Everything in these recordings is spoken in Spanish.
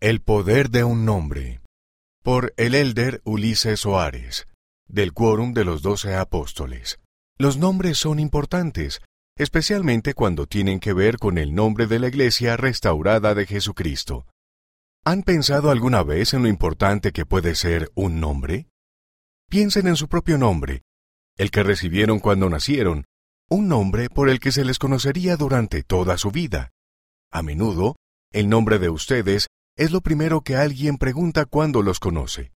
El poder de un nombre. Por el elder Ulises Soares, del Quórum de los Doce Apóstoles. Los nombres son importantes, especialmente cuando tienen que ver con el nombre de la Iglesia restaurada de Jesucristo. ¿Han pensado alguna vez en lo importante que puede ser un nombre? Piensen en su propio nombre, el que recibieron cuando nacieron, un nombre por el que se les conocería durante toda su vida. A menudo, el nombre de ustedes es lo primero que alguien pregunta cuando los conoce.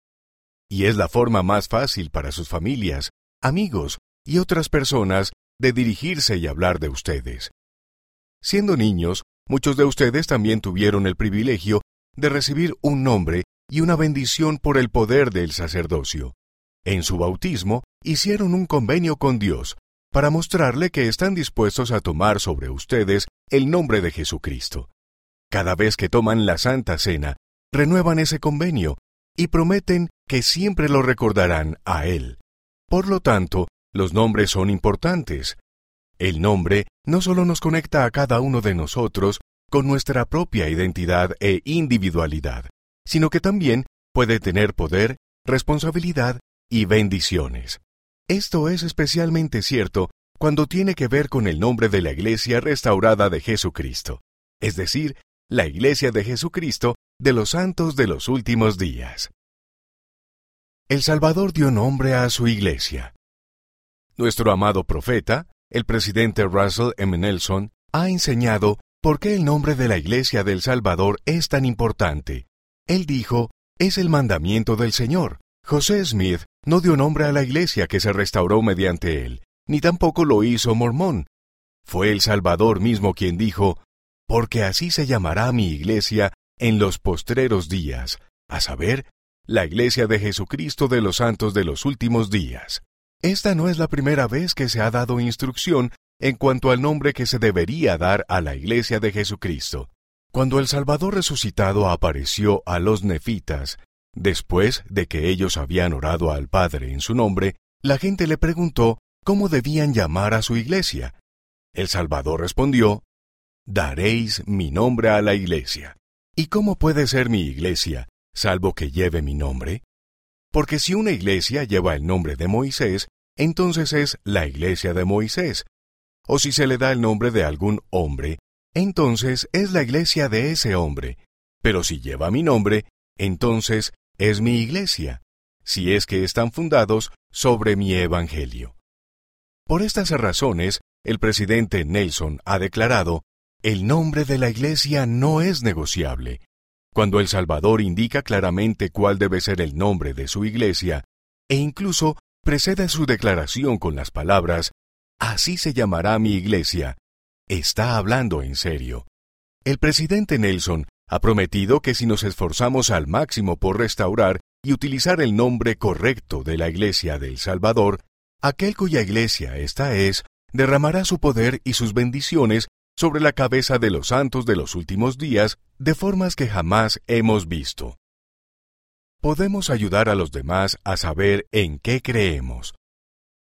Y es la forma más fácil para sus familias, amigos y otras personas de dirigirse y hablar de ustedes. Siendo niños, muchos de ustedes también tuvieron el privilegio de recibir un nombre y una bendición por el poder del sacerdocio. En su bautismo hicieron un convenio con Dios para mostrarle que están dispuestos a tomar sobre ustedes el nombre de Jesucristo. Cada vez que toman la Santa Cena, renuevan ese convenio y prometen que siempre lo recordarán a Él. Por lo tanto, los nombres son importantes. El nombre no solo nos conecta a cada uno de nosotros con nuestra propia identidad e individualidad, sino que también puede tener poder, responsabilidad y bendiciones. Esto es especialmente cierto cuando tiene que ver con el nombre de la Iglesia restaurada de Jesucristo, es decir, la Iglesia de Jesucristo de los santos de los últimos días. El Salvador dio nombre a su Iglesia. Nuestro amado profeta, el presidente Russell M. Nelson, ha enseñado por qué el nombre de la Iglesia del Salvador es tan importante. Él dijo, es el mandamiento del Señor. José Smith no dio nombre a la Iglesia que se restauró mediante él, ni tampoco lo hizo Mormón. Fue el Salvador mismo quien dijo, porque así se llamará mi iglesia en los postreros días, a saber, la iglesia de Jesucristo de los santos de los últimos días. Esta no es la primera vez que se ha dado instrucción en cuanto al nombre que se debería dar a la iglesia de Jesucristo. Cuando el Salvador resucitado apareció a los nefitas, después de que ellos habían orado al Padre en su nombre, la gente le preguntó cómo debían llamar a su iglesia. El Salvador respondió, daréis mi nombre a la iglesia. ¿Y cómo puede ser mi iglesia, salvo que lleve mi nombre? Porque si una iglesia lleva el nombre de Moisés, entonces es la iglesia de Moisés. O si se le da el nombre de algún hombre, entonces es la iglesia de ese hombre. Pero si lleva mi nombre, entonces es mi iglesia, si es que están fundados sobre mi evangelio. Por estas razones, el presidente Nelson ha declarado el nombre de la Iglesia no es negociable. Cuando el Salvador indica claramente cuál debe ser el nombre de su Iglesia, e incluso precede su declaración con las palabras, Así se llamará mi Iglesia, está hablando en serio. El presidente Nelson ha prometido que si nos esforzamos al máximo por restaurar y utilizar el nombre correcto de la Iglesia del Salvador, aquel cuya Iglesia esta es, derramará su poder y sus bendiciones sobre la cabeza de los santos de los últimos días de formas que jamás hemos visto. Podemos ayudar a los demás a saber en qué creemos.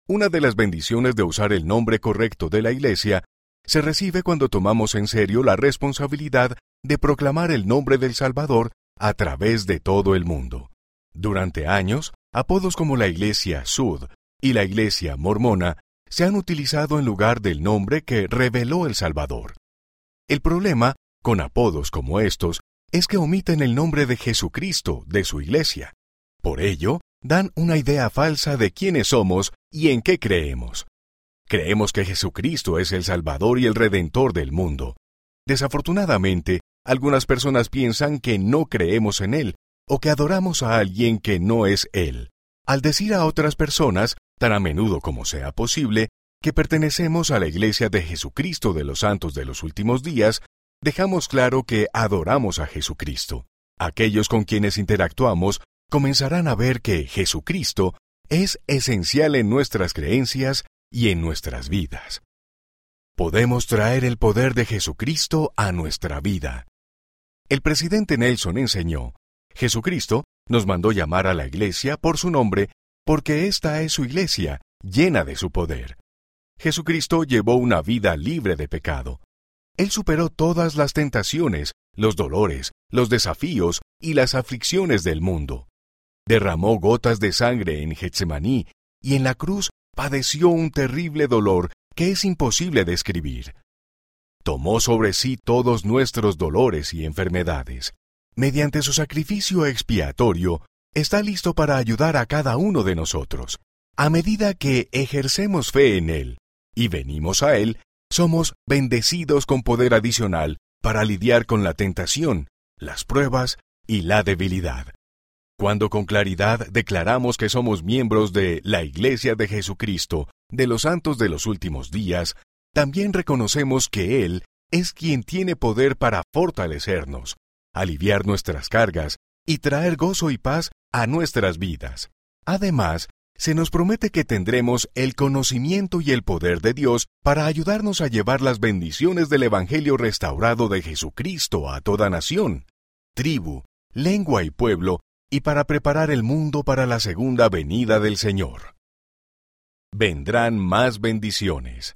Una de las bendiciones de usar el nombre correcto de la Iglesia se recibe cuando tomamos en serio la responsabilidad de proclamar el nombre del Salvador a través de todo el mundo. Durante años, apodos como la Iglesia Sud y la Iglesia Mormona se han utilizado en lugar del nombre que reveló el Salvador. El problema con apodos como estos es que omiten el nombre de Jesucristo de su iglesia. Por ello, dan una idea falsa de quiénes somos y en qué creemos. Creemos que Jesucristo es el Salvador y el Redentor del mundo. Desafortunadamente, algunas personas piensan que no creemos en Él o que adoramos a alguien que no es Él. Al decir a otras personas tan a menudo como sea posible, que pertenecemos a la Iglesia de Jesucristo de los Santos de los Últimos Días, dejamos claro que adoramos a Jesucristo. Aquellos con quienes interactuamos comenzarán a ver que Jesucristo es esencial en nuestras creencias y en nuestras vidas. Podemos traer el poder de Jesucristo a nuestra vida. El presidente Nelson enseñó, Jesucristo nos mandó llamar a la iglesia por su nombre porque esta es su iglesia, llena de su poder. Jesucristo llevó una vida libre de pecado. Él superó todas las tentaciones, los dolores, los desafíos y las aflicciones del mundo. Derramó gotas de sangre en Getsemaní y en la cruz padeció un terrible dolor que es imposible describir. Tomó sobre sí todos nuestros dolores y enfermedades. Mediante su sacrificio expiatorio, está listo para ayudar a cada uno de nosotros. A medida que ejercemos fe en Él y venimos a Él, somos bendecidos con poder adicional para lidiar con la tentación, las pruebas y la debilidad. Cuando con claridad declaramos que somos miembros de la Iglesia de Jesucristo, de los santos de los últimos días, también reconocemos que Él es quien tiene poder para fortalecernos, aliviar nuestras cargas y traer gozo y paz a nuestras vidas. Además, se nos promete que tendremos el conocimiento y el poder de Dios para ayudarnos a llevar las bendiciones del Evangelio restaurado de Jesucristo a toda nación, tribu, lengua y pueblo, y para preparar el mundo para la segunda venida del Señor. Vendrán más bendiciones.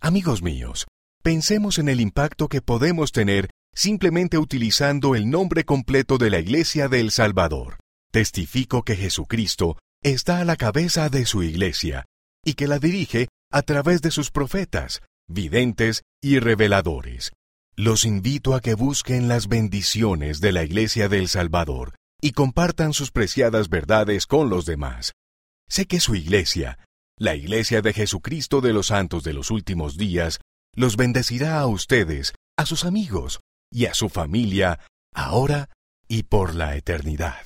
Amigos míos, pensemos en el impacto que podemos tener simplemente utilizando el nombre completo de la Iglesia del Salvador. Testifico que Jesucristo está a la cabeza de su Iglesia y que la dirige a través de sus profetas, videntes y reveladores. Los invito a que busquen las bendiciones de la Iglesia del Salvador y compartan sus preciadas verdades con los demás. Sé que su Iglesia, la Iglesia de Jesucristo de los Santos de los Últimos Días, los bendecirá a ustedes, a sus amigos y a su familia, ahora y por la eternidad.